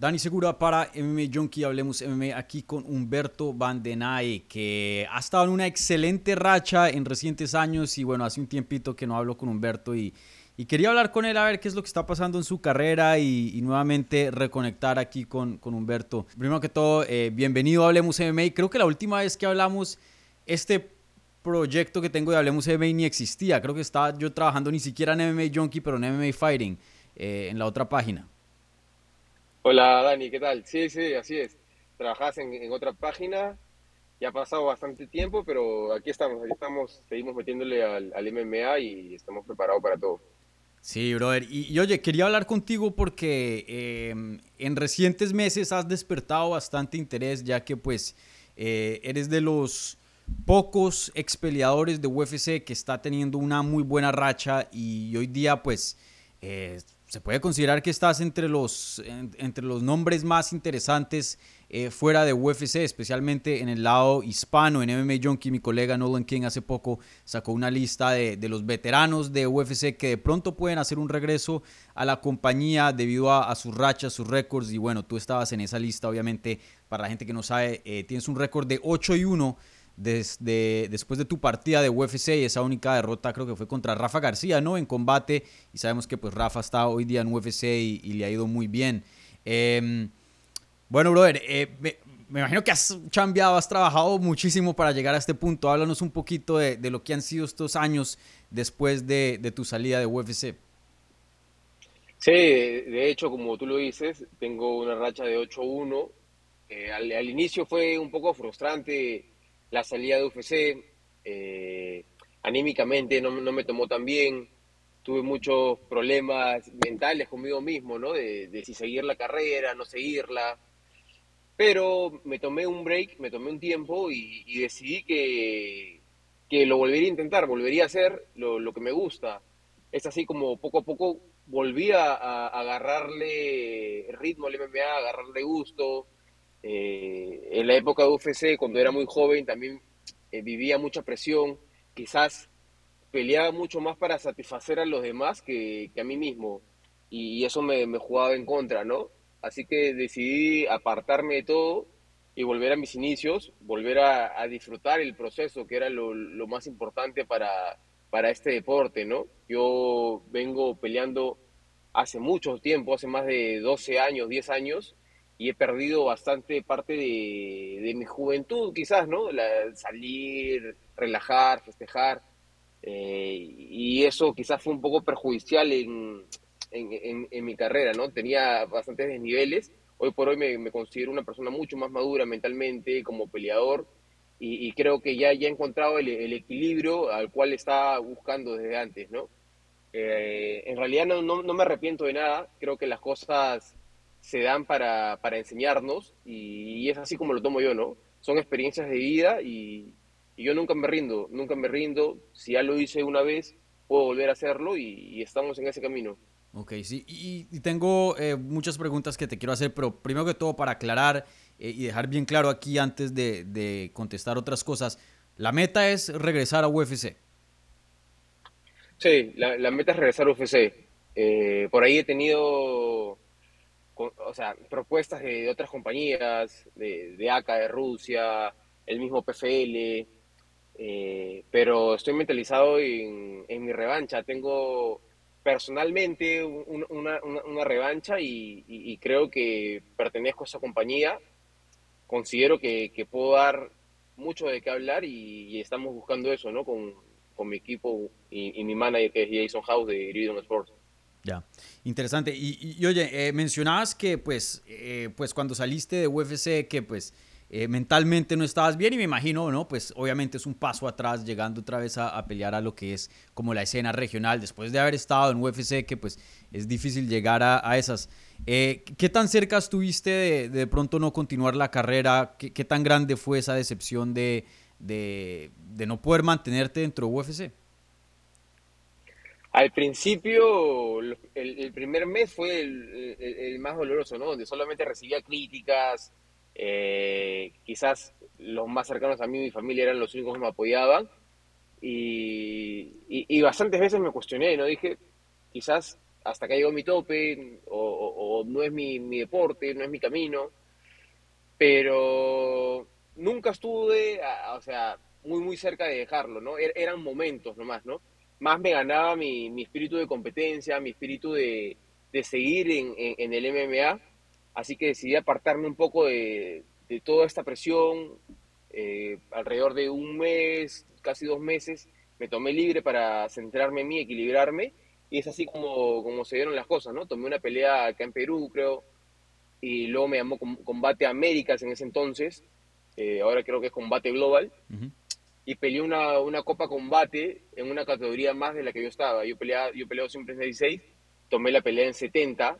Dani Segura para MMA Junkie, hablemos MMA aquí con Humberto Vandenay, que ha estado en una excelente racha en recientes años y bueno, hace un tiempito que no hablo con Humberto y, y quería hablar con él a ver qué es lo que está pasando en su carrera y, nuevamente reconectar aquí con, con Humberto. Primero que todo, eh, bienvenido a Hablemos MMA. Creo que la última vez que hablamos, este proyecto que tengo de Hablemos MMA ni existía. Creo que estaba yo trabajando ni siquiera en MMA Junkie, pero en MMA Fighting, eh, en la otra página. Hola Dani, ¿qué tal? Sí, sí, así es. Trabajás en, otra página, ya ha pasado bastante tiempo, pero aquí estamos, aquí estamos, seguimos metiéndole al, MMA y estamos preparados para todo. Sí, brother. Y, oye, quería hablar contigo porque em, en recientes meses has despertado bastante interés, ya que pues eh, eres de los pocos ex peleadores de UFC que está teniendo una muy buena racha y hoy día pues eh, se puede considerar que estás entre los, entre los nombres más interesantes eh, fuera de UFC, especialmente en el lado hispano. En MMA Junkie, mi colega Nolan King hace poco sacó una lista de, los veteranos de UFC que de pronto pueden hacer un regreso a la compañía debido a, sus rachas, sus récords. Y bueno, tú estabas en esa lista, obviamente, para la gente que no sabe, eh, tienes un récord de 8 y 1 desde, después de tu partida de UFC y esa única derrota creo que fue contra Rafa García, ¿no? En combate y sabemos que pues Rafa está hoy día en UFC y, le ha ido muy bien. Em, bueno, brother, eh, me, imagino que has cambiado, has trabajado muchísimo para llegar a este punto. Háblanos un poquito de, lo que han sido estos años después de, tu salida de UFC. Sí, de hecho, como tú lo dices, tengo una racha de 8-1. Eh, al, inicio fue un poco frustrante la salida de UFC, eh, anímicamente no, me tomó tan bien, tuve muchos problemas mentales conmigo mismo, ¿no? De, si seguir la carrera, no seguirla. Pero me tomé un break, me tomé un tiempo y, decidí que, que, lo volvería a intentar, volvería a hacer lo, que me gusta. Es así como poco a poco volví a, agarrarle ritmo al MMA, a agarrarle gusto, eh, en la época de UFC, cuando era muy joven, también eh, vivía mucha presión, quizás peleaba mucho más para satisfacer a los demás que, a mí mismo, y, eso me, jugaba en contra, ¿no? Así que decidí apartarme de todo y volver a mis inicios, volver a, disfrutar el proceso, que era lo, más importante para, para este deporte, ¿no? Yo vengo peleando hace mucho tiempo, hace más de 12 años, 10 años, y he perdido bastante parte de, mi juventud, quizás, ¿no? salir, relajar, festejar. Eh, y eso quizás fue un poco perjudicial en, mi carrera, ¿no? Tenía bastantes desniveles. Hoy por hoy me, considero una persona mucho más madura mentalmente como peleador y, creo que ya, ya he encontrado el, equilibrio al cual estaba buscando desde antes, ¿no? Eh, en realidad no, no me arrepiento de nada. Creo que las cosas se dan para, enseñarnos y, es así como lo tomo yo, ¿no? Son experiencias de vida y, yo nunca me rindo, nunca me rindo. Si ya lo hice una vez, puedo volver a hacerlo y, estamos en ese camino. Ok, sí, y, tengo eh, muchas preguntas que te quiero hacer, pero primero que todo para aclarar eh, y dejar bien claro aquí antes de, contestar otras cosas, la meta es regresar a UFC. Sí, la, meta es regresar a UFC. Eh, por ahí he tenido o sea, propuestas de, otras compañías, de, de, ACA de Rusia, el mismo PFL, eh, pero estoy mentalizado en, mi revancha. Tengo personalmente una, revancha y, creo que pertenezco a esa compañía. Considero que, puedo dar mucho de qué hablar y, estamos buscando eso, ¿no? Con, mi equipo y, mi manager que es Jason House de Iridium Sports. Ya, interesante. Y, oye, eh, mencionabas que pues, eh, pues cuando saliste de UFC que pues eh, mentalmente no estabas bien y me imagino, ¿no? Pues obviamente es un paso atrás llegando otra vez a, pelear a lo que es como la escena regional después de haber estado en UFC que pues es difícil llegar a, esas. ¿Qué tan cerca estuviste de, de, pronto no continuar la carrera? ¿Qué, tan grande fue esa decepción de, de, de no poder mantenerte dentro de UFC? Al principio, el, primer mes fue el, más doloroso, ¿no? Donde solamente recibía críticas, eh, quizás los más cercanos a mí mi familia eran los únicos que me apoyaban. Y, bastantes veces me cuestioné, ¿no? Dije, quizás hasta acá llegó mi tope, o, no es mi, mi, deporte, no es mi camino, pero nunca estuve, o sea, muy, muy cerca de dejarlo, ¿no? Er, eran momentos nomás, ¿no? Más me ganaba mi, mi espíritu de competencia, mi espíritu de, de seguir en, en, el MMA, así que decidí apartarme un poco de, de toda esta presión, eh, alrededor de un mes, casi dos meses, me tomé libre para centrarme en mí, equilibrarme, y es así como, como se dieron las cosas, ¿no? Tomé una pelea acá en Perú, creo, y luego me llamó Combate Américas en ese entonces, eh, ahora creo que es Combate Global, y peleé una, una Copa Combate en una categoría más de la que yo estaba. Yo, peleaba, yo peleo siempre en 16, tomé la pelea en 70,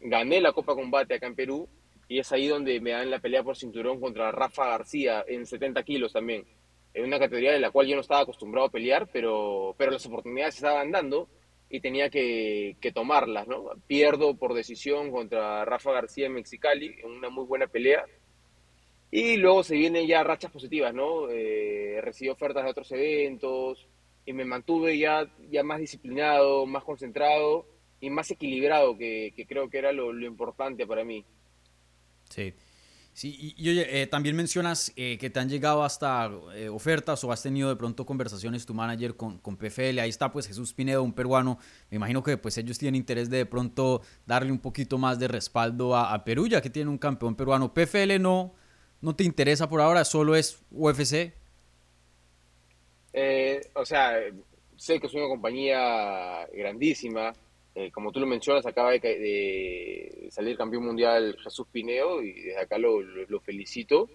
gané la Copa Combate acá en Perú, y es ahí donde me dan la pelea por cinturón contra Rafa García en 70 kilos también. En una categoría en la cual yo no estaba acostumbrado a pelear, pero, pero las oportunidades estaban dando y tenía que, que tomarlas, ¿no? Pierdo por decisión contra Rafa García en Mexicali, en una muy buena pelea. Y luego se vienen ya rachas positivas, ¿no? Eh, recibí ofertas de otros eventos y me mantuve ya, ya más disciplinado, más concentrado y más equilibrado, que, que creo que era lo, lo importante para mí. Sí. Sí, y, oye, eh, también mencionas eh, que te han llegado hasta eh, ofertas o has tenido de pronto conversaciones tu manager con, con PFL. Ahí está pues Jesús Pinedo, un peruano. Me imagino que pues ellos tienen interés de de pronto darle un poquito más de respaldo a, Perú, ya que tiene un campeón peruano. PFL no, no te interesa por ahora, solo es UFC. o sea, sé que es una compañía grandísima, eh, como tú lo mencionas, acaba de, salir campeón mundial Jesús Pineo y desde acá lo, felicito.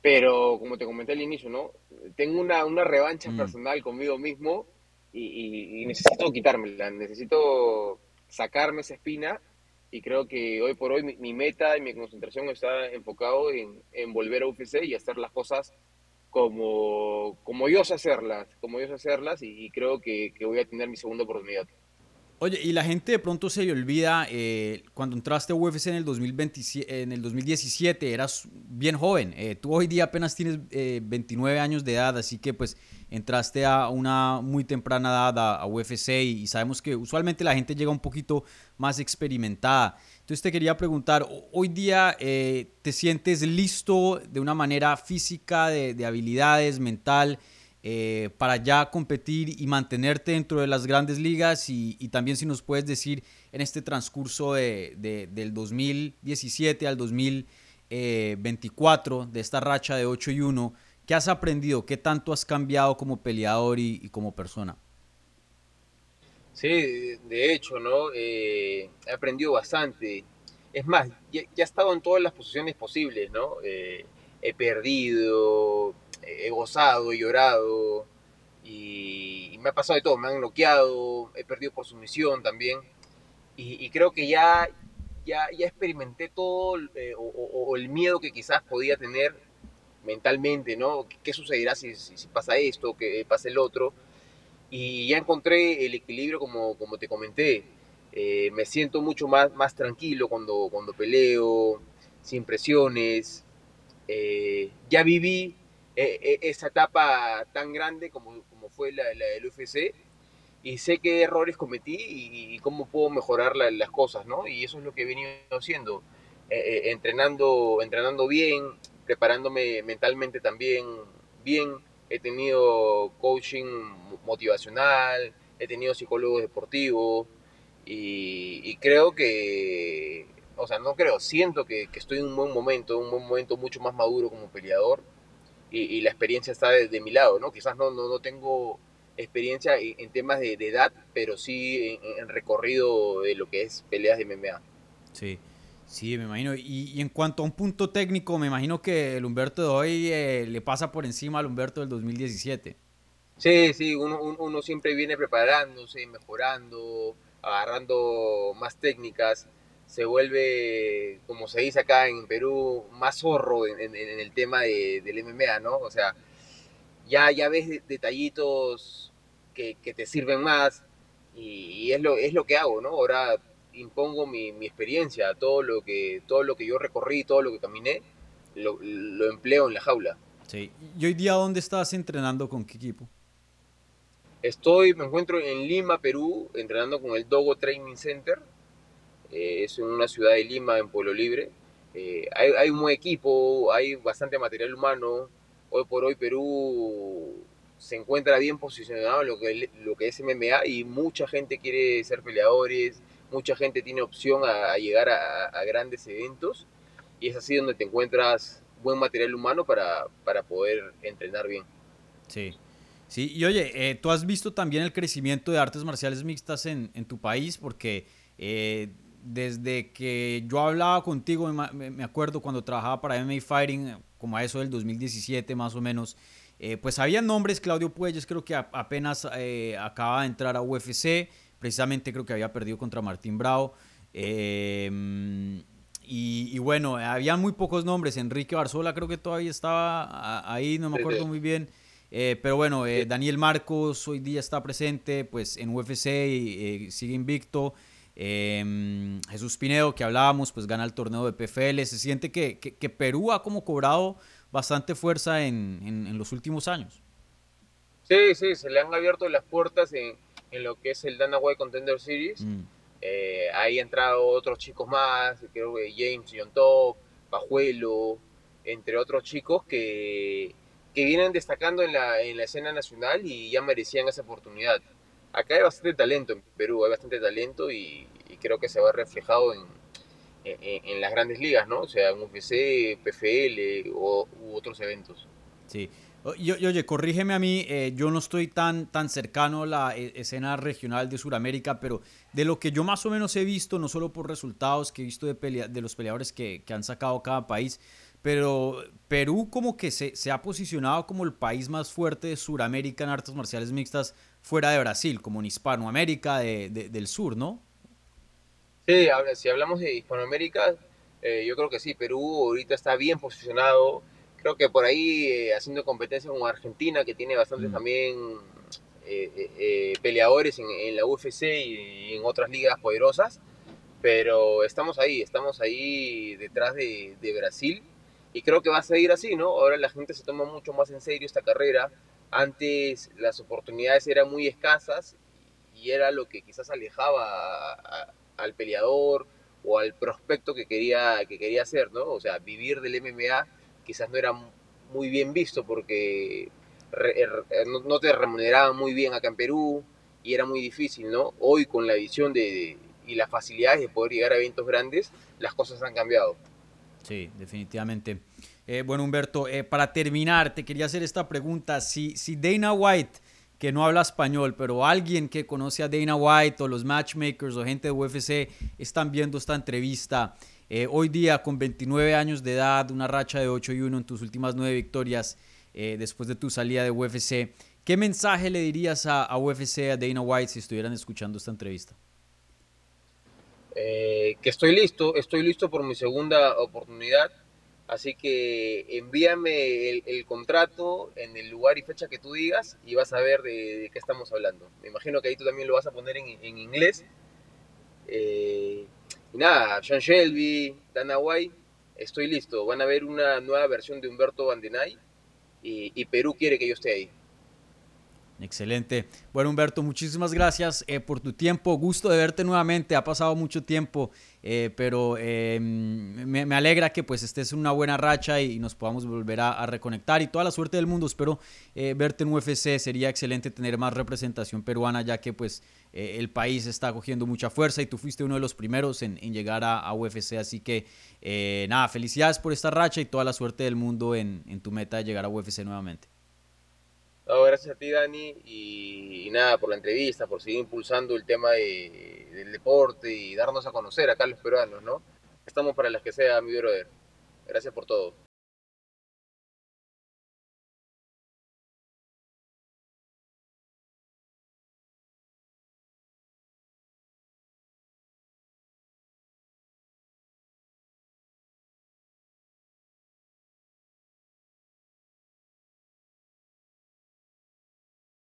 Pero como te comenté al inicio, ¿no? Tengo una, una revancha mm. personal conmigo mismo y, necesito quitármela, necesito sacarme esa espina y creo que hoy por hoy mi, meta y mi concentración está enfocado en, volver a UFC y hacer las cosas como, como yo sé hacerlas, como yo sé hacerlas y, creo que, que voy a tener mi segunda oportunidad. Oye, y la gente de pronto se le olvida, eh, cuando entraste a UFC en el, 2027, en el 2017, eras bien joven. Eh, tú hoy día apenas tienes 29 eh, años de edad, así que pues entraste a una muy temprana edad a, UFC y, sabemos que usualmente la gente llega un poquito más experimentada. Entonces te quería preguntar, hoy día te sientes listo de una manera física, de, de habilidades, mental? Eh, para ya competir y mantenerte dentro de las grandes ligas y, también si nos puedes decir en este transcurso de, del 2017 al 2024 de esta racha de 8 y 1, ¿qué has aprendido? ¿Qué tanto has cambiado como peleador y, como persona? Sí, de hecho, ¿no? Eh, he aprendido bastante. Es más, ya, he estado en todas las posiciones posibles, ¿no? Eh, he perdido, he gozado, he llorado y, me ha pasado de todo, me han bloqueado, he perdido por sumisión también y, creo que ya, ya, ya experimenté todo eh, o, el miedo que quizás podía tener mentalmente, ¿no? ¿Qué, sucederá si, si, pasa esto, que pasa el otro? Y ya encontré el equilibrio como, como te comenté. Eh, me siento mucho más, más tranquilo cuando, cuando peleo, sin presiones. Eh, ya viví e, e, esa etapa tan grande como, como fue la, del UFC y sé qué errores cometí y, cómo puedo mejorar las cosas, ¿no? Y eso es lo que he venido haciendo, eh, eh, entrenando, entrenando bien, preparándome mentalmente también bien, he tenido coaching motivacional, he tenido psicólogo deportivo y, creo que, o sea, no creo, siento que, que estoy en un buen momento, un buen momento mucho más maduro como peleador y, la experiencia está de, mi lado, ¿no? Quizás no, no, no tengo experiencia en, temas de, edad, pero sí en, recorrido de lo que es peleas de MMA. Sí, sí, me imagino. Y, en cuanto a un punto técnico, me imagino que el Humberto de hoy eh, le pasa por encima al Humberto del 2017. Sí, sí, uno, uno siempre viene preparándose, mejorando, agarrando más técnicas se vuelve, como se dice acá en Perú, más zorro en, el tema del MMA, ¿no? O sea, ya, ya ves detallitos que, te sirven más y, es, lo, es lo que hago, ¿no? Ahora impongo mi, experiencia, todo lo, que, todo lo que yo recorrí, todo lo que caminé, lo, empleo en la jaula. Sí. ¿Y hoy día dónde estás entrenando con qué equipo? Estoy, me encuentro en Lima, Perú, entrenando con el Dogo Training Center. Eh, es en una ciudad de Lima, en Pueblo Libre. Eh, hay, hay, un buen equipo, hay bastante material humano. Hoy por hoy Perú se encuentra bien posicionado en lo que, lo que es MMA y mucha gente quiere ser peleadores, mucha gente tiene opción a, llegar a, grandes eventos y es así donde te encuentras buen material humano para, para poder entrenar bien. Sí. Sí, y oye, eh, tú has visto también el crecimiento de artes marciales mixtas en, en tu país, porque eh, desde que yo hablaba contigo, me, acuerdo cuando trabajaba para MMA Fighting, como a eso del 2017 más o menos, eh, pues había nombres, Claudio Puelles creo que apenas acaba de entrar a UFC, precisamente creo que había perdido contra Martín Bravo. Em, y, bueno, había muy pocos nombres. Enrique Barzola creo que todavía estaba ahí, no me acuerdo muy bien. Eh, pero bueno, eh, Daniel Marcos hoy día está presente pues en UFC y eh, sigue invicto. Em, Jesús Pinedo, que hablábamos, pues gana el torneo de PFL. Se siente que, que, Perú ha como cobrado bastante fuerza en, en, los últimos años. Sí, sí, se le han abierto las puertas en, en lo que es el Dana White Contender Series. Mm. ahí han entrado otros chicos más, creo que James John Top, Pajuelo, entre otros chicos que que vienen destacando en la, en la escena nacional y ya merecían esa oportunidad. Acá hay bastante talento en Perú, hay bastante talento y, creo que se va reflejado en, en, las grandes ligas, ¿no? O sea, en UFC, PFL o, u otros eventos. Sí. Y, oye, corrígeme a mí, eh, yo no estoy tan, tan cercano a la eh, escena regional de Sudamérica, pero de lo que yo más o menos he visto, no solo por resultados que he visto de, pelea, de los peleadores que, que han sacado cada país, pero Perú como que se, se, ha posicionado como el país más fuerte de Sudamérica en artes marciales mixtas fuera de Brasil, como en Hispanoamérica de, del sur, ¿no? Sí, si hablamos de Hispanoamérica, eh, yo creo que sí, Perú ahorita está bien posicionado. Creo que por ahí eh, haciendo competencia con Argentina, que tiene bastantes mm. también eh, peleadores en, en, la UFC y en otras ligas poderosas. Pero estamos ahí, estamos ahí detrás de, de Brasil y creo que va a seguir así, ¿no? Ahora la gente se toma mucho más en serio esta carrera. Antes las oportunidades eran muy escasas y era lo que quizás alejaba al peleador o al prospecto que quería, que quería hacer, ¿no? O sea, vivir del MMA quizás no era muy bien visto porque er, no te remuneraban muy bien acá en Perú y era muy difícil, ¿no? Hoy con la visión de, y las facilidades de poder llegar a eventos grandes, las cosas han cambiado. Sí, definitivamente. Eh, bueno, Humberto, eh, para terminar, te quería hacer esta pregunta. Si, si Dana White, que no habla español, pero alguien que conoce a Dana White o los matchmakers o gente de UFC están viendo esta entrevista, eh, hoy día con 29 años de edad, una racha de 8 y 1 en tus últimas 9 victorias después de tu salida de UFC, ¿qué mensaje le dirías a, UFC, a Dana White, si estuvieran escuchando esta entrevista? Que estoy listo, estoy listo por mi segunda oportunidad, así que envíame el, contrato en el lugar y fecha que tú digas y vas a ver de, qué estamos hablando. Me imagino que ahí tú también lo vas a poner en, inglés. Eh, y nada, Sean Shelby, Dana estoy listo. Van a ver una nueva versión de Humberto Vandenay y, y Perú quiere que yo esté ahí. Excelente. Bueno, Humberto, muchísimas gracias eh, por tu tiempo. Gusto de verte nuevamente. Ha pasado mucho tiempo, eh, pero eh, me, alegra que pues estés en una buena racha y, nos podamos volver a, reconectar. Y toda la suerte del mundo. Espero verte en UFC. Sería excelente tener más representación peruana, ya que pues el país está cogiendo mucha fuerza y tú fuiste uno de los primeros en, llegar a, UFC. Así que nada, felicidades por esta racha y toda la suerte del mundo en, en tu meta de llegar a UFC nuevamente gracias a ti, Dani, y, nada, por la entrevista, por seguir impulsando el tema del deporte y darnos a conocer acá los peruanos, ¿no? Estamos para las que sea, mi brother. Gracias por todo.